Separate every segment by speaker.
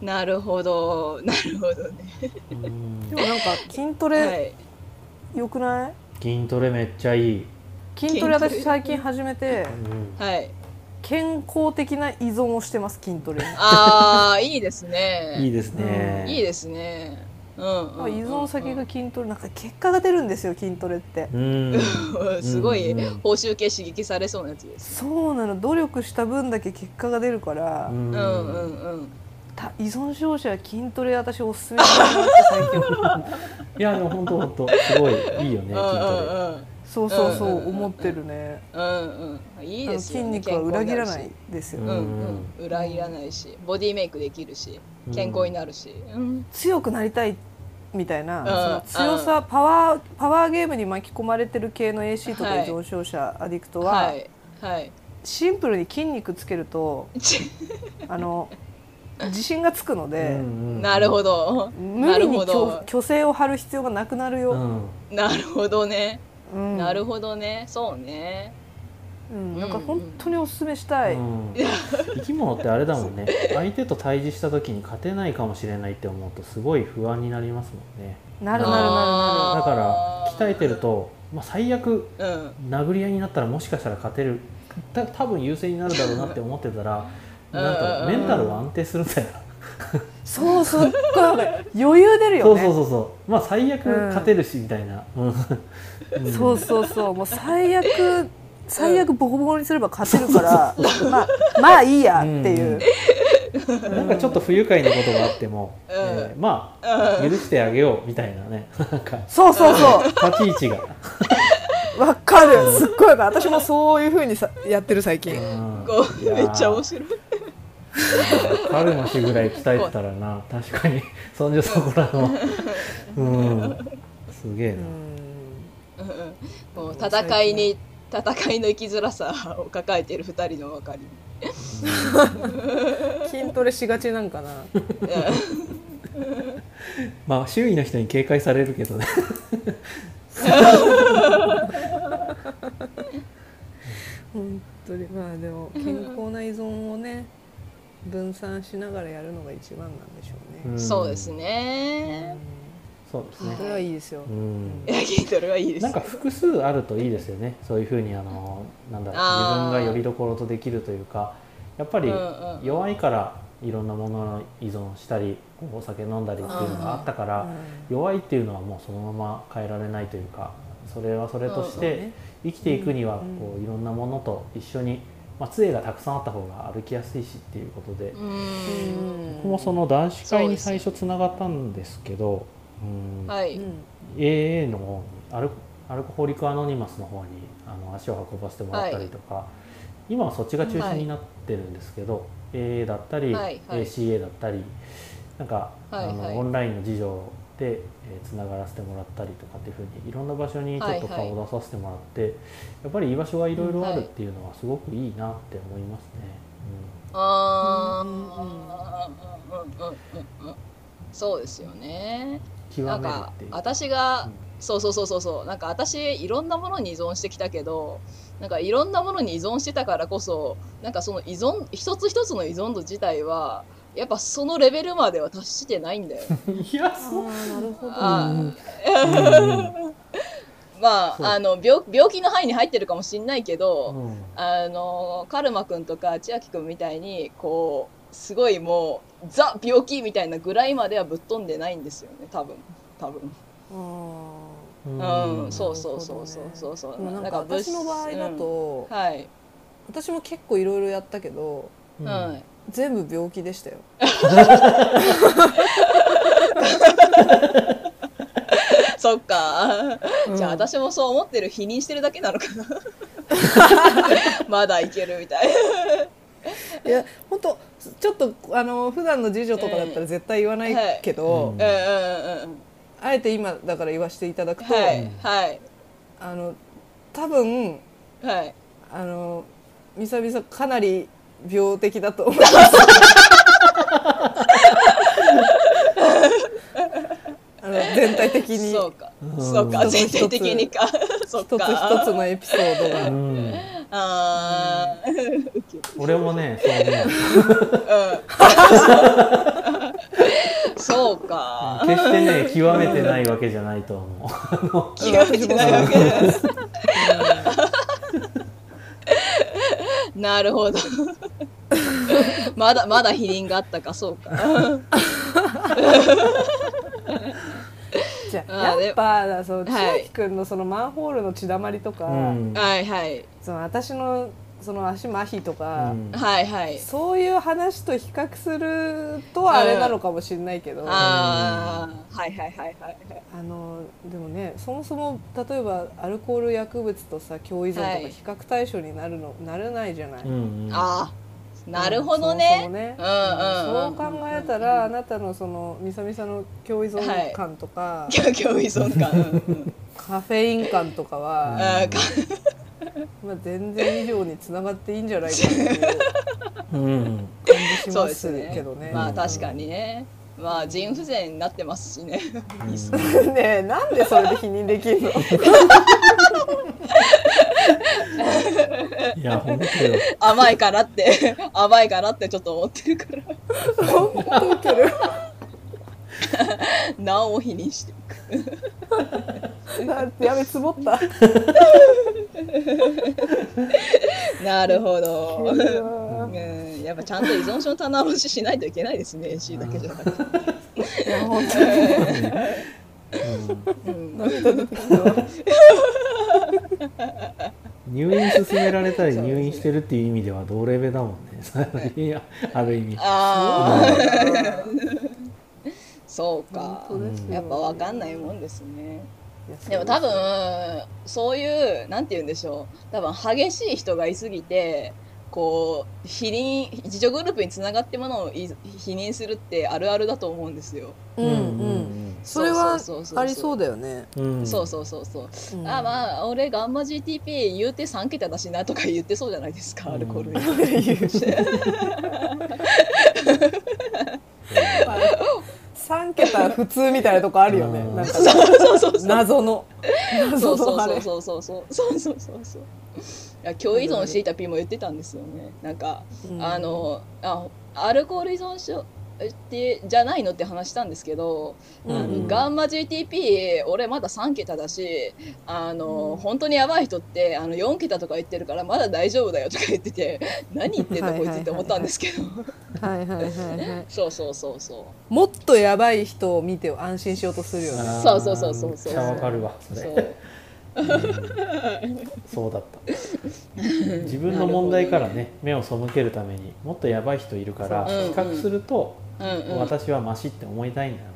Speaker 1: なるほど。なるほどね。
Speaker 2: うん。
Speaker 3: でもなんか筋ト
Speaker 1: は
Speaker 3: レ
Speaker 1: い。
Speaker 3: 良くない？
Speaker 2: 筋トレめっちゃいい、
Speaker 3: 筋トレ私最近始めて
Speaker 2: うん
Speaker 1: はい。
Speaker 3: 健康的な依存をしてます筋トレに。
Speaker 1: ああいいですね。
Speaker 2: いいですね、
Speaker 1: いいですね。うんうんうん。うん
Speaker 3: 依存先が筋トレなんか結果が出るんですよ筋トレって。
Speaker 2: うん。
Speaker 1: すごい
Speaker 2: うんうん。
Speaker 1: 報酬系刺激されそうなやつです
Speaker 3: そうなの。努力した分だけ結果が出るから、
Speaker 2: うん
Speaker 1: うんうん
Speaker 3: 依存症者は筋トレ私おすすめしたいなって最近
Speaker 2: いやでも本当本当すごいいいよね筋
Speaker 1: うん
Speaker 2: ト
Speaker 3: そうそうそう
Speaker 1: うんうんうん
Speaker 3: 思ってるね。
Speaker 1: うんうんうん。いい
Speaker 3: あの筋
Speaker 1: ですよね
Speaker 3: 肉は裏切らないですよ、
Speaker 2: うん
Speaker 1: うん。うん裏切らないしボディメイクできるし健康になるし。うん。
Speaker 3: 強くなりたいみたいな、
Speaker 1: うん。
Speaker 3: その強さ、パワーパワーゲームに巻き込まれてる系の AC とか
Speaker 1: はい。
Speaker 3: 依存症者、アディクトは、
Speaker 1: はい。はい。
Speaker 3: シンプルに筋肉つけると あの自信がつくので、
Speaker 1: なるほど。
Speaker 3: 無
Speaker 1: なる
Speaker 3: 理に虚
Speaker 1: ほど。
Speaker 3: 虚勢を張る必要がなくなるよ、
Speaker 2: うん。
Speaker 1: なるほどね。
Speaker 3: うん。
Speaker 1: なるほどね。そうね。
Speaker 3: うん、なんか本当におすすめしたい、
Speaker 2: うん。生き物ってあれだもんね。相手と対峙した時に勝てないかもしれないって思うとすごい不安になりますもんね。
Speaker 3: なるなるなるな
Speaker 2: だから鍛えてると、まあ、最悪
Speaker 1: うん。
Speaker 2: 殴り合いになったらもしかしたら勝てる。た多分優勢になるだろうなって思ってたらなんかメンタルは安定するんだよ
Speaker 3: るそうすっごい余裕出る
Speaker 2: そう
Speaker 3: よね。
Speaker 2: そうそうそうまあ最悪勝てるしみたいな、うん。うん。
Speaker 3: そうそうそう。もう最悪最悪ボコボコにすれば勝てるから、まあまあいいやっていう、
Speaker 2: なんかちょっと不愉快なことがあっても、
Speaker 1: うん。
Speaker 2: えーまあ許してあげようみたいなね。なんか。
Speaker 3: そうそうそう。
Speaker 2: 立ち位置が、
Speaker 3: わかる。すっごいわかる。私もそういうふうにさやってる最近。
Speaker 2: うん。
Speaker 1: めっちゃ面白い
Speaker 2: 彼の日ぐらい鍛えてたらな確かに。そんじょそこらの。うん。すげえな、
Speaker 1: もう戦いに戦いの生きづらさを抱えている二人の別れ
Speaker 3: 筋トレしがちなんかな。
Speaker 2: まあ周囲の人に警戒されるけどね。
Speaker 3: 本当に。まあでも健康な依存をね分散しながらやるのが一番なんでしょうね、
Speaker 2: ん。
Speaker 1: そうですね。
Speaker 2: そうですね。
Speaker 3: それはいいですよ、
Speaker 2: うん。
Speaker 1: いや筋トレはいいです。
Speaker 2: なんか複数あるといいですよね。そういうふうにあのなんだろう自分がよりどころとできるというかやっぱり弱いからいろんなものを依存したりお酒飲んだりっていうのがあったから弱いっていうのはもうそのまま変えられないというかそれはそれとして
Speaker 3: ね。
Speaker 2: 生きていくには
Speaker 3: うん。
Speaker 2: こういろんなものと一緒に、まあ、杖がたくさんあった方が歩きやすいしっていうことで
Speaker 1: うん。
Speaker 2: 僕もその男子会に最初つながったんですけどうん。
Speaker 1: はい、
Speaker 3: うん
Speaker 2: AA の方にアルアルコホリックアノニマスの方にあの足を運ばせてもらったりとか、今はそっちが中心になってるんですけど、AA だったり、
Speaker 1: はいはい。
Speaker 2: ACA だったりなんか、
Speaker 1: はいはい。
Speaker 2: あのオンラインの事情で、えーつながらせてもらったりとかっていうふうにいろんな場所にちょっと顔を出させてもらって、やっぱり居場所がいろいろあるっていうのはすごくいいなって思いますね。
Speaker 1: あー。
Speaker 3: うん。うん。
Speaker 1: うん。うん。うん。うん。そうですよね
Speaker 2: うん、
Speaker 1: なん。か私が、
Speaker 2: うん。
Speaker 1: そうそうそうそうそうなん。か私いろん。なものに依存してきたけどなん。かいろん。なものに依存してたからこそなん。かその依存一つ一つの依存度自体はやっぱそのレベルまでは達してないんだよ
Speaker 2: いやそう。
Speaker 3: なるほど。
Speaker 1: あまああの病病気の範囲に入ってるかもしんないけど、
Speaker 2: うん。
Speaker 1: あのカルマくんとか千秋くんみたいにこうすごいもうザ病気みたいなぐらいまではぶっ飛んでないんですよね。多分。多分。
Speaker 3: あ
Speaker 1: うん、そうそうそうそうそう。そう
Speaker 3: なんか私の場合だと、
Speaker 1: うん。はい、
Speaker 3: 私も結構いろいろやったけど
Speaker 2: うん。
Speaker 1: はい
Speaker 3: 全部病気でしたよ。
Speaker 1: そっか、
Speaker 3: うん。
Speaker 1: じゃあ私もそう思ってる否認してるだけなのかな。まだいけるみたい。
Speaker 3: いや本当ちょっとあの普段の次女とかだったら絶対言わないけど、あえて今だから言わせていただくと、
Speaker 1: はい。はい。
Speaker 3: あの多分
Speaker 1: はい。
Speaker 3: あのみさみさかなり病的だと思います。あの全体的に。
Speaker 1: そうか、
Speaker 2: うん。
Speaker 1: そうか。全体的にか。そっ
Speaker 3: 一つ
Speaker 1: か
Speaker 3: 一つのエピソードが、
Speaker 2: うん。
Speaker 1: あー。ウケる
Speaker 2: 俺もねそう思う
Speaker 1: うん。そうか。
Speaker 2: 決してね極めてないわけじゃないと思う。
Speaker 1: 気がめてないわけですなるほど まだまだ否認があったかそうか。
Speaker 3: じゃ
Speaker 1: あ
Speaker 3: やっぱそう千
Speaker 1: はい。
Speaker 3: 秋君のそのマンホールの血だまりとか、
Speaker 2: うん。
Speaker 1: はいはい。
Speaker 3: その私のその足麻痺とか、
Speaker 2: うん。
Speaker 1: はいはい。
Speaker 3: そういう話と比較するとあれなのかもしれないけど、
Speaker 1: ああはいはいはいはいはい。
Speaker 3: あのでもねそもそも例えばアルコール薬物とさ共依存
Speaker 1: はい。
Speaker 3: とか比較対象になるの、なれないじゃない。
Speaker 2: うんうん。
Speaker 1: ああなるほどね。
Speaker 3: そう考えたらあなたのそのみさみさの共依存感とか、
Speaker 1: 今日依存感。うんうん。
Speaker 3: カフェイン感とかは、
Speaker 1: あーか
Speaker 3: まあ、全然以上につながっていいんじゃないかっていう
Speaker 2: うん
Speaker 3: 感じし
Speaker 1: そう
Speaker 3: ます
Speaker 1: ですね。
Speaker 3: けどね。
Speaker 1: まあ確かにね。まあ腎不全になってますしね。
Speaker 3: ねえなんでそれで否認できるの？
Speaker 2: いや本当よ。
Speaker 1: 甘いからって。甘いからってちょっと思ってるから。
Speaker 3: 本当ウケる。
Speaker 1: なお否認していく。
Speaker 3: だってやべつぼった。
Speaker 1: なるほど、
Speaker 3: う
Speaker 1: ん、やっぱちゃんと依存症の棚卸ししないといけないですね AC だけじゃなくて、
Speaker 3: いや本当に。
Speaker 1: うん、
Speaker 3: 涙出てきたわ
Speaker 2: 入院勧められたり入院してるっていう意味では同レベだもんね。いやある意味。
Speaker 1: ああそうか。
Speaker 3: 本当ですよ
Speaker 1: やっぱ分かんないもんですね。でも多分そういうなんて言うんでしょう。多分激しい人がいすぎてこう否認自助グループにつながってものをい否認するってあるあるだと思うんですよ。
Speaker 3: うんうんそれはありそうだよね、
Speaker 2: うん。
Speaker 1: そうそうそうそう。
Speaker 3: うん。
Speaker 1: あまあ俺ガンマ GTP 言うて3桁だしなとか言ってそうじゃないですか、
Speaker 2: うん。
Speaker 1: アルコール
Speaker 3: 3桁普通みたいなとこあるよね。
Speaker 2: うん。
Speaker 3: なんか
Speaker 1: そうそうそうそう。
Speaker 3: 謎の。
Speaker 1: そうそう
Speaker 3: 謎のあれ
Speaker 1: そうそう。そうそうそうそうそう。いや共依存していた P も言ってたんですよね。なんか、
Speaker 3: うん。
Speaker 1: あのあアルコール依存症ってじゃないのって話したんですけど、
Speaker 3: うん
Speaker 1: ガンマ GTP 俺まだ3桁だしあの、本当にやばい人ってあの4桁とか言ってるからまだ大丈夫だよとか言ってて 何言ってんだこいつって思ったんですけど。
Speaker 3: はいはいはいはい。
Speaker 1: そうそうそうそう。
Speaker 3: もっとやばい人を見て安心しようとするよね。
Speaker 1: そうそうそうそうそう。
Speaker 2: わかるわそ
Speaker 1: そ
Speaker 2: れ
Speaker 1: う
Speaker 2: そうだった。自分の問題からね目を背けるためにもっとやばい人いるから
Speaker 1: そう。
Speaker 2: 比較すると
Speaker 1: うんうん
Speaker 2: 私はマシって思いたいんだよね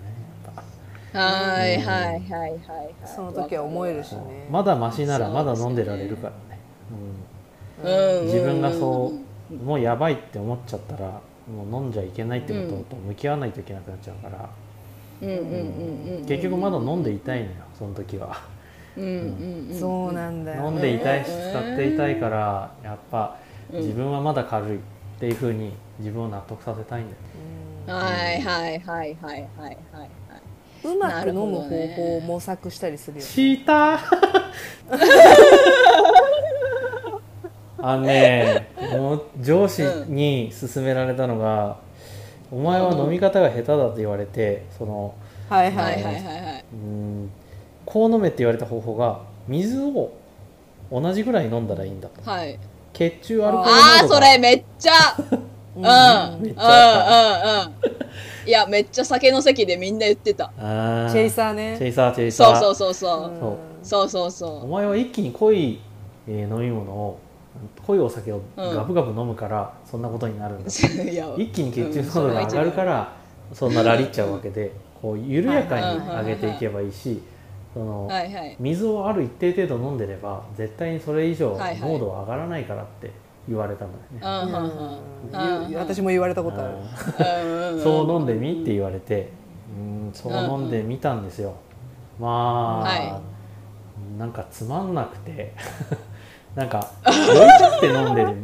Speaker 1: はいはいはいはいはい。
Speaker 3: その時は思えるしね。
Speaker 2: まだマシならまだ飲んでられるからね。うん。
Speaker 1: うん
Speaker 2: 自分がそうもうやばいって思っちゃったらもう飲んじゃいけないってことと向き合わないといけなくなっちゃうから、
Speaker 1: うんうんうんうん
Speaker 2: 結局まだ飲んでいたいのよその時は。
Speaker 1: うんうんうん
Speaker 3: そうなんだよ、ね、
Speaker 2: 飲んでいたいし使っていたいからやっぱ自分はまだ軽いっていうふうに自分を納得させたいんだよ
Speaker 1: はいはいはいはいはいはいはい
Speaker 3: うんうまく飲む方法を模索したりするよね。
Speaker 2: した。あのねもう上司に勧められたのが、お前は飲み方が下手だと言われてその
Speaker 3: はいは
Speaker 1: はい。い
Speaker 3: はい
Speaker 1: はいはいはい。
Speaker 2: うんこう飲めって言われた方法が水を同じぐらい飲んだらいいんだと。
Speaker 1: はい。
Speaker 2: 血中アルコール
Speaker 1: ああ
Speaker 2: 濃度が
Speaker 1: それめっちゃうん。うん。うん。うん。いやめっちゃ酒の席でみん。な言ってた
Speaker 3: チェイサーね
Speaker 2: チェイサーチェイサー
Speaker 1: そうそうそうそう
Speaker 2: そう
Speaker 1: そうそう
Speaker 2: お前は一気に濃い、えー飲み物を濃いお酒をガブガブ飲むからそん。なことになるん。だ、
Speaker 1: ういや
Speaker 2: 一気に血中濃度が上がるからそん。なラリっちゃうわけでこう緩やかに上げていけばいいしその水をある一定程度飲ん。でれば絶対にそれ以上濃度は上がらないからって言われたん。だよね、
Speaker 3: 私も言われたことある。
Speaker 1: うん。うん
Speaker 2: そう飲んでみって言われて。うんそう飲んでみたんですよ、まあ、
Speaker 1: は
Speaker 2: なんかつまんなくて。なんか酔い切って飲んでる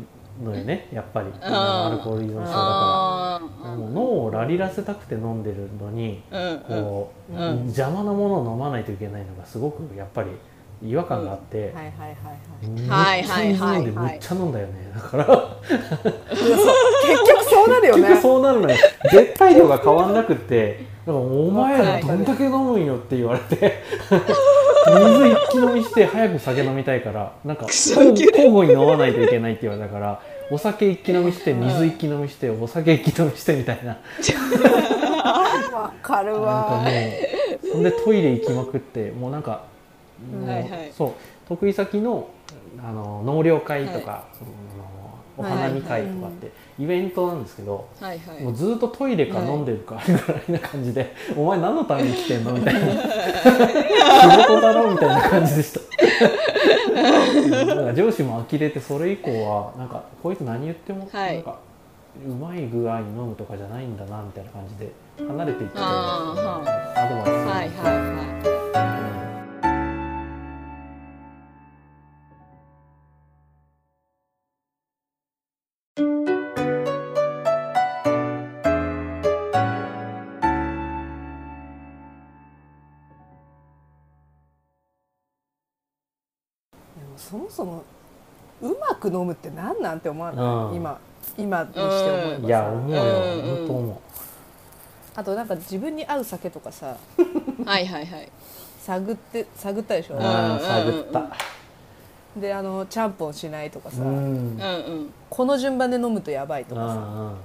Speaker 2: のよね。やっぱり。アルコール依存症だか
Speaker 1: あ
Speaker 2: らもう脳をラリらせたくて飲んでるのに
Speaker 1: ーうんうん。
Speaker 2: こう、
Speaker 1: うん。
Speaker 2: 邪魔なものを飲まないといけないのがすごくやっぱり違和感があって、
Speaker 3: はいはいはいはい。
Speaker 2: めっ
Speaker 1: はい
Speaker 2: ちゃ水飲んで
Speaker 1: はいはい。
Speaker 2: めっちゃ飲んだよね。だから。
Speaker 3: 結局そうなるよ
Speaker 2: 結局
Speaker 3: ね
Speaker 2: そうなるのよ。絶対量が変わんなくってからお前らどんだけ飲むんよって言われて。水一気飲みして早く酒飲みたいからなんか交互に飲まないといけないって言われたからお酒一気飲みして水一気飲みしてお酒一気飲みしてみたいな。
Speaker 3: わかる
Speaker 2: なんか
Speaker 3: わ
Speaker 2: もうそんでトイレ行きまくってもうなんかもう
Speaker 1: はいはい
Speaker 2: そう。得意先のあの納涼会とか、そのお花見会とかってイベントなんですけど、
Speaker 1: はいはい。
Speaker 2: もうずっとトイレか飲んでるかぐらいな感じで「お前何のために来てんの?」みたいな「仕事だろ?」みたいな感じでした。だから上司も呆れてそれ以降はなんかこいつ何言っても
Speaker 1: はい。
Speaker 2: なんかうまい具合に飲むとかじゃないんだなみたいな感じで離れていっちゃ
Speaker 1: あ
Speaker 2: うアドバイスする
Speaker 1: ーはいはい
Speaker 3: そもそもうまく飲むって何なんて思わない、
Speaker 2: うん。
Speaker 3: 今今にして思えばさ。
Speaker 2: いや思うよ。
Speaker 1: うん。うん
Speaker 2: 本当思
Speaker 3: あとなんか自分に合う酒とかさ。
Speaker 1: はいはいはい。
Speaker 3: 探って探ったでしょ、
Speaker 2: うああ探った
Speaker 3: であのちゃんぽんしないとかさ、
Speaker 2: うん。
Speaker 3: この順番で飲むとやばいとかさ、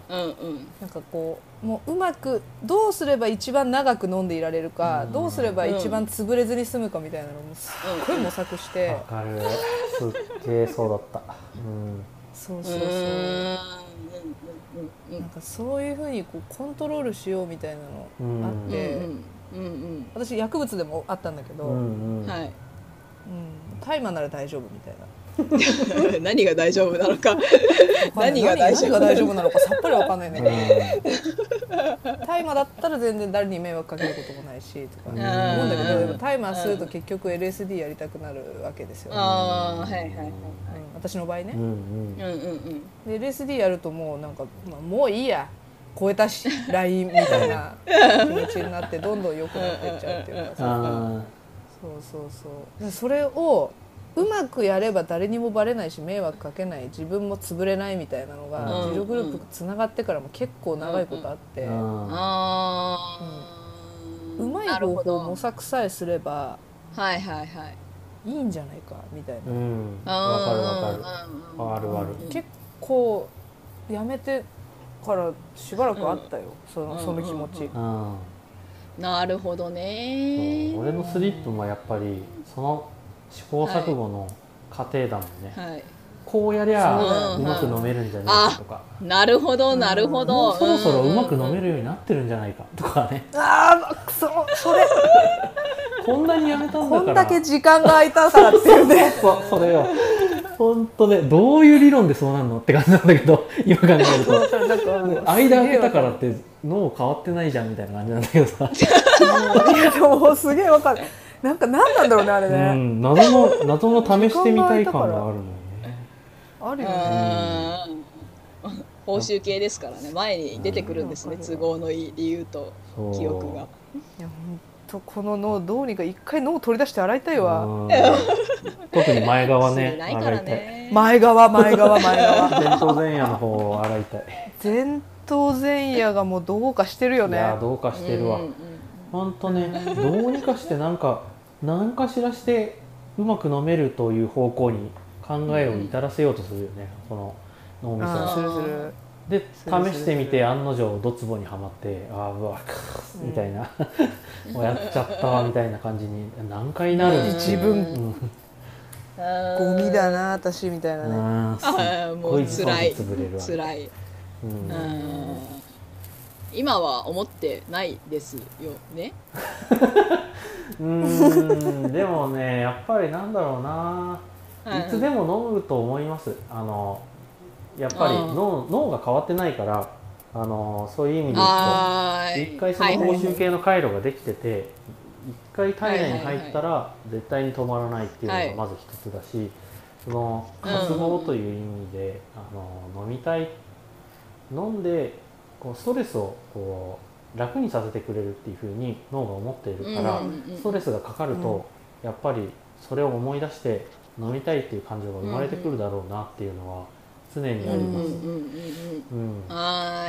Speaker 2: うん
Speaker 1: うんうん。
Speaker 3: なんかこうもううまくどうすれば一番長く飲んでいられるか、
Speaker 2: うん。
Speaker 3: どうすれば一番潰れずに済むかみたいなのもすっごい模索して、
Speaker 2: わかる。すっげえそうだった。うん。
Speaker 3: そうそうそう、
Speaker 1: うーんうんうん
Speaker 3: なんかそういうふうにこうコントロールしようみたいな
Speaker 2: うん
Speaker 3: のあって、
Speaker 1: うん。うん
Speaker 3: 私薬物でもあったんだけど、
Speaker 2: う
Speaker 3: うん
Speaker 2: んうん。
Speaker 1: はい
Speaker 3: 大麻なら大丈夫みたいな。
Speaker 1: 何が大丈夫なのか。何が大丈夫？
Speaker 3: 何が大丈夫なのかさっぱりわかんないんだけど
Speaker 2: う
Speaker 3: 大麻だったら全然誰に迷惑かけることもないしとか。
Speaker 2: うん
Speaker 3: 思うんだけどでも大麻すると
Speaker 1: うん。
Speaker 3: 結局 LSD やりたくなるわけですよ、
Speaker 1: ああはいはいはい
Speaker 3: 私の場合ね。
Speaker 2: ん、うん。
Speaker 1: うんうん
Speaker 3: で LSD やるともうなんか、まあ、もういいや。超えたし LINE みたいな気持ちになってどんどん良くなっていっちゃうっていうか。さ
Speaker 2: あ
Speaker 3: そうそうそう。でそれをうまくやれば誰にもバレないし迷惑かけない自分も潰れないみたいなのが
Speaker 2: うん。
Speaker 3: 自助グループつながってからも結構長いことあって、
Speaker 2: ー
Speaker 1: ああ
Speaker 3: うまい方法を模索さえすれば
Speaker 1: はいはいはい
Speaker 3: いいんじゃないかみたいな、
Speaker 2: うん。わかるわかる。あるある。
Speaker 1: うん。
Speaker 3: 結構やめてからしばらくあったよ、そのその気持ち、
Speaker 2: うん
Speaker 1: なるほどね。
Speaker 2: 俺のスリップもやっぱりその試行錯誤の過程だもんね、
Speaker 1: はい。
Speaker 2: こうやりゃ
Speaker 1: そう
Speaker 2: うまく飲めるんじゃないかとか、
Speaker 1: なるほどなるほ
Speaker 2: も
Speaker 1: ど
Speaker 2: うそろそろうまく飲め
Speaker 1: る
Speaker 2: るようになってるんじゃないかとかね。
Speaker 3: ああくそそれ。
Speaker 2: こんなにやめたんだから。
Speaker 3: こんだけ時間が空いたからっていうね。
Speaker 2: そうそれよ本当ねどういう理論でそうなるのって感じなんだけど 今考えると。
Speaker 3: なんか
Speaker 2: 間開けたからって脳変わってないじゃんみたいな感じなんだけどさ、
Speaker 3: でもすげえわかる。なんか何なんだろうねあれ
Speaker 2: う
Speaker 3: ね、
Speaker 2: ん、謎の謎の試してみたい感があるのよね。
Speaker 3: あるよね。
Speaker 1: うん。報酬系ですからね。前に出てくるんですね
Speaker 3: うん
Speaker 1: 都合のいい理由と記憶が。
Speaker 3: いや本当この脳どうにか一回脳を取り出して洗いたいわ、
Speaker 2: うん。特に前側
Speaker 1: 忘
Speaker 2: ね
Speaker 1: れないから
Speaker 2: 洗いたい。
Speaker 1: ね
Speaker 3: 前側前側前側。
Speaker 2: 前頭前野の方を洗いたい。
Speaker 3: 前頭前野がもうどうかしてるよね。
Speaker 2: いやどうかしてるわ、
Speaker 1: うんうん
Speaker 2: ほん。とねどうにかしてなんか何かしらしてうまく飲めるという方向に考えを至らせようとするよね、この脳みそ
Speaker 3: するする
Speaker 2: で試してみて案の定ドツボにはまってああうわみたいな、もうやっちゃったわみたいな感じに何回なるん。
Speaker 3: 自分。
Speaker 2: うん。
Speaker 3: ゴミだな私みたいなね、
Speaker 1: あーもう辛い
Speaker 2: 潰れるわ
Speaker 1: 辛い。
Speaker 2: うん。
Speaker 1: うん。今は思ってないですよね？
Speaker 2: うーんでもねやっぱりなんだろうな。
Speaker 1: うん
Speaker 2: いつでも飲むと思います。あのやっぱり
Speaker 1: うん。
Speaker 2: 脳脳が変わってないからあのそういう意味で言う
Speaker 1: あー
Speaker 2: と一回その報
Speaker 1: はいはい
Speaker 2: 酬系の回路ができてて一回体内に入ったら絶対に止まらないっていうのがまず一つだしその渇望という意味であの飲みたい飲んでこうストレスをこう楽にさせてくれるっていうふうに脳が思っているから、
Speaker 1: うんうんうん
Speaker 2: ストレスがかかると、やっぱりそれを思い出して飲みたいっていう感情が生まれてくるだろうなっていうのは常にあります、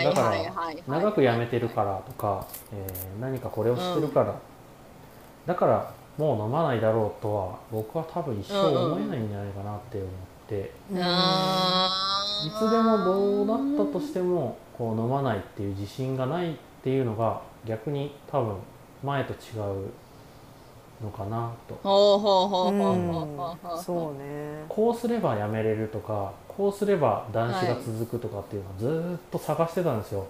Speaker 2: だから長くやめてるからとか、えー何かこれをしてるから、だからもう飲まないだろうとは僕は多分一生思えないんじゃないかなって思って、
Speaker 1: あー
Speaker 2: いつでもどうなったとしてもこう飲まないっていう自信がないっていうのが逆に多分前と違うのかなと
Speaker 3: そうね
Speaker 2: こうすればやめれるとかこうすれば男子が続くとかっていうのをずーっと探してたんですよ。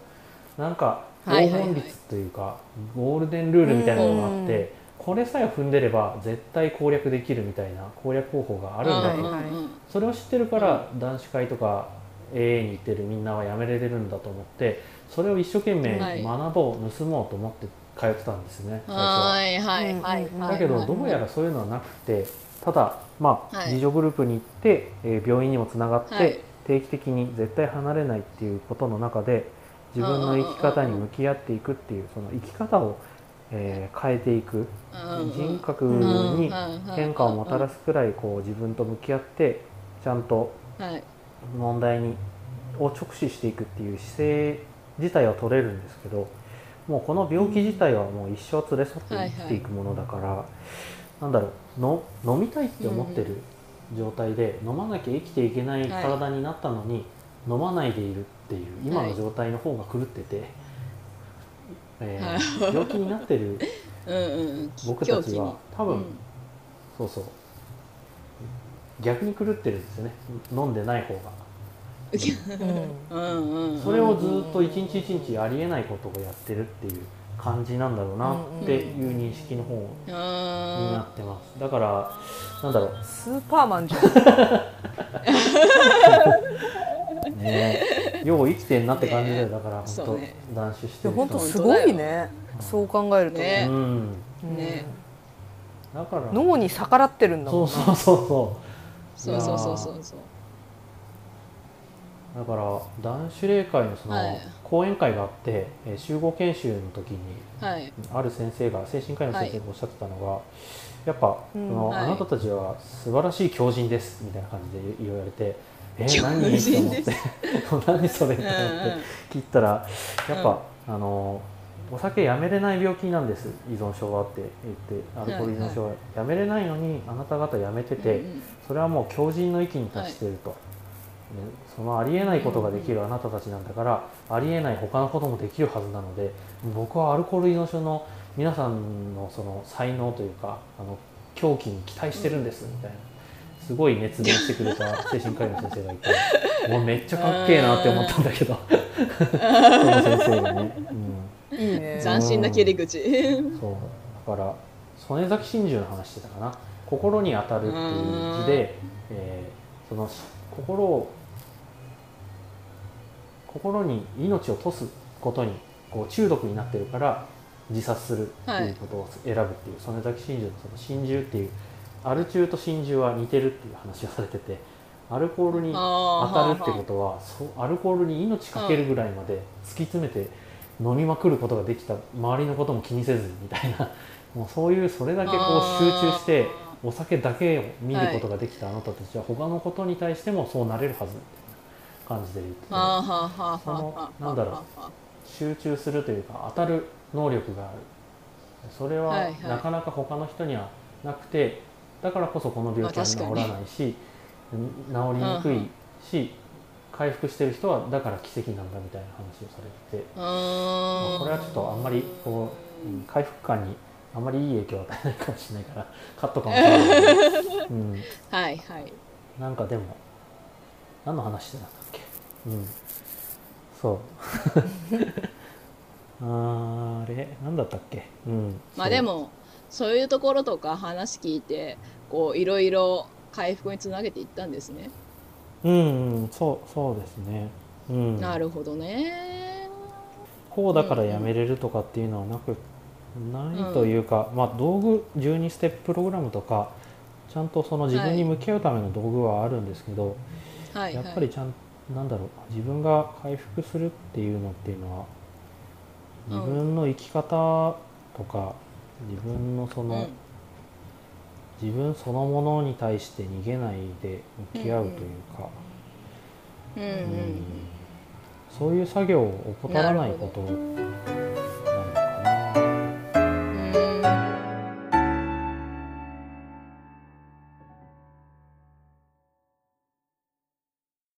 Speaker 2: なんか
Speaker 1: はいはいはい。
Speaker 2: 黄金率というかゴールデンルールみたいなのがあってこれさえ踏んでれば絶対攻略できるみたいな攻略方法があるんだと。
Speaker 1: うんうんうん
Speaker 2: それを知ってるから男子会とか AA に行ってるみんなはやめれれるんだと思ってそれを一生懸命
Speaker 1: はい。
Speaker 2: 学ぼう盗もうと思って通ってたんですねは。
Speaker 1: は。いはい
Speaker 2: だけどどうやらそういうのはなくてただまあ
Speaker 1: はい。
Speaker 2: 自助グループに行って、えー病院にもつながって、
Speaker 1: はい。
Speaker 2: 定期的に絶対離れないっていうことの中で自分の生き方に向き合っていくっていうその生き方を、えー変えていく。人格に変化をもたらすくらいこう自分と向き合ってちゃんと
Speaker 1: はい。
Speaker 2: 問題にを直視していくっていう姿勢自体は取れるんですけどもうこの病気自体はもう一生連れ添って生きていくものだから、なんだろうの飲みたいって思ってる状態で、飲まなきゃ生きていけない体になったのに、飲まないでいるっていう今の状態の方が狂ってて、え病気になってる 僕たちは多分、
Speaker 1: うん。
Speaker 2: そうそう。逆に狂ってるんですよね。飲んでない方が。それをずっと一日一日ありえないことをやってるっていう感じなんだろうなっていう認識の方にな
Speaker 1: あ
Speaker 2: ってます。だからなんだろ
Speaker 3: スーパーマンじゃん。
Speaker 2: う ね。よう生きてんなって感じだよだから本当
Speaker 1: そうね。
Speaker 2: 断酒してる
Speaker 3: 本
Speaker 2: 人
Speaker 3: 当すごいね。そう考えると。
Speaker 1: ね。
Speaker 2: うん。
Speaker 3: うん。
Speaker 1: ね。
Speaker 2: だから。
Speaker 3: 脳に逆らってるんだも
Speaker 2: そうんそうそうそ
Speaker 1: そうそうそうそうそう
Speaker 2: うだから男子霊会のその
Speaker 1: はい。
Speaker 2: 講演会があって、えー集合研修の時に
Speaker 1: はい。
Speaker 2: ある先生が精神科医の先生がおっしゃってたのが、やっぱ、
Speaker 3: うん。
Speaker 2: その
Speaker 1: はい。
Speaker 2: あなたたちは素晴らしい狂人ですみたいな感じで言われて「え
Speaker 1: 狂
Speaker 2: 何?」って
Speaker 1: 人で
Speaker 2: 思って「何それ?」って
Speaker 1: うん
Speaker 2: 思って聞いたらやっぱ、あのお酒やめれない病気なんです依存症はって言ってアルコール依存症はやめれないのにあなた方やめてて、それはもう狂人の域に達していると、ねそのありえないことができるあなたたちなんだから、ありえない他のこともできるはずなので僕はアルコール依存症の皆さんのその才能というかあの狂気に期待してるんですみたいなすごい熱弁してくれた精神科医の先生がいてもうめっちゃかっけえなって思ったんだけどその先生がね、うん、
Speaker 3: いいね。
Speaker 1: 斬新な切り口。
Speaker 2: そう。だから曽根崎真珠の話してたかな。心に当たるっていう字で、えーその心を心に命を賭すことにこう中毒になってるから自殺するっていうことを選ぶっていう曽根崎真珠のその真珠っていうアル中と真珠は似てるっていう話をされててアルコールに当たるってことはそうアルコールに命かけるぐらいまで突き詰めて飲みまくることができた周りのことも気にせずみたいな もうそういうそれだけこう集中してお酒だけを見ることができたあなたたちは他のことに対してもそうなれるはず感じで言ってそのなんだろう
Speaker 1: はあ
Speaker 2: 集中するというか当たる能力がある。それはなかなか他の人にはなくてだからこそこの病気は治らないし治りにくいし回復してる人はだから奇跡なんだみたいな話をされててこれはちょっとあんまりこううん回復感にあんまりいい影響を与えないかもしれないからカットかもしれないけど、うん、
Speaker 1: はいはい。
Speaker 2: なんかでも何の話してたんうん。そう。あれ？何だったっけ？うん。
Speaker 1: まあでもそういうところとか話聞いてこういろいろ回復につなげていったんですね、
Speaker 2: うん、うん、そうそうですね。うん。
Speaker 1: なるほどね。
Speaker 2: こうだからやめれるとかっていうのはなく、ないというか、まあ道具12ステッププログラムとかちゃんとその自分に向き合うための道具はあるんですけど、
Speaker 1: はい。
Speaker 2: やっぱりちゃんなんだろう自分が回復するっていうのっていうのは自分の生き方とか自分のその、
Speaker 1: うん。
Speaker 2: 自分そのものに対して逃げないで向き合うというか、
Speaker 1: うんうん
Speaker 2: そういう作業を怠らないこと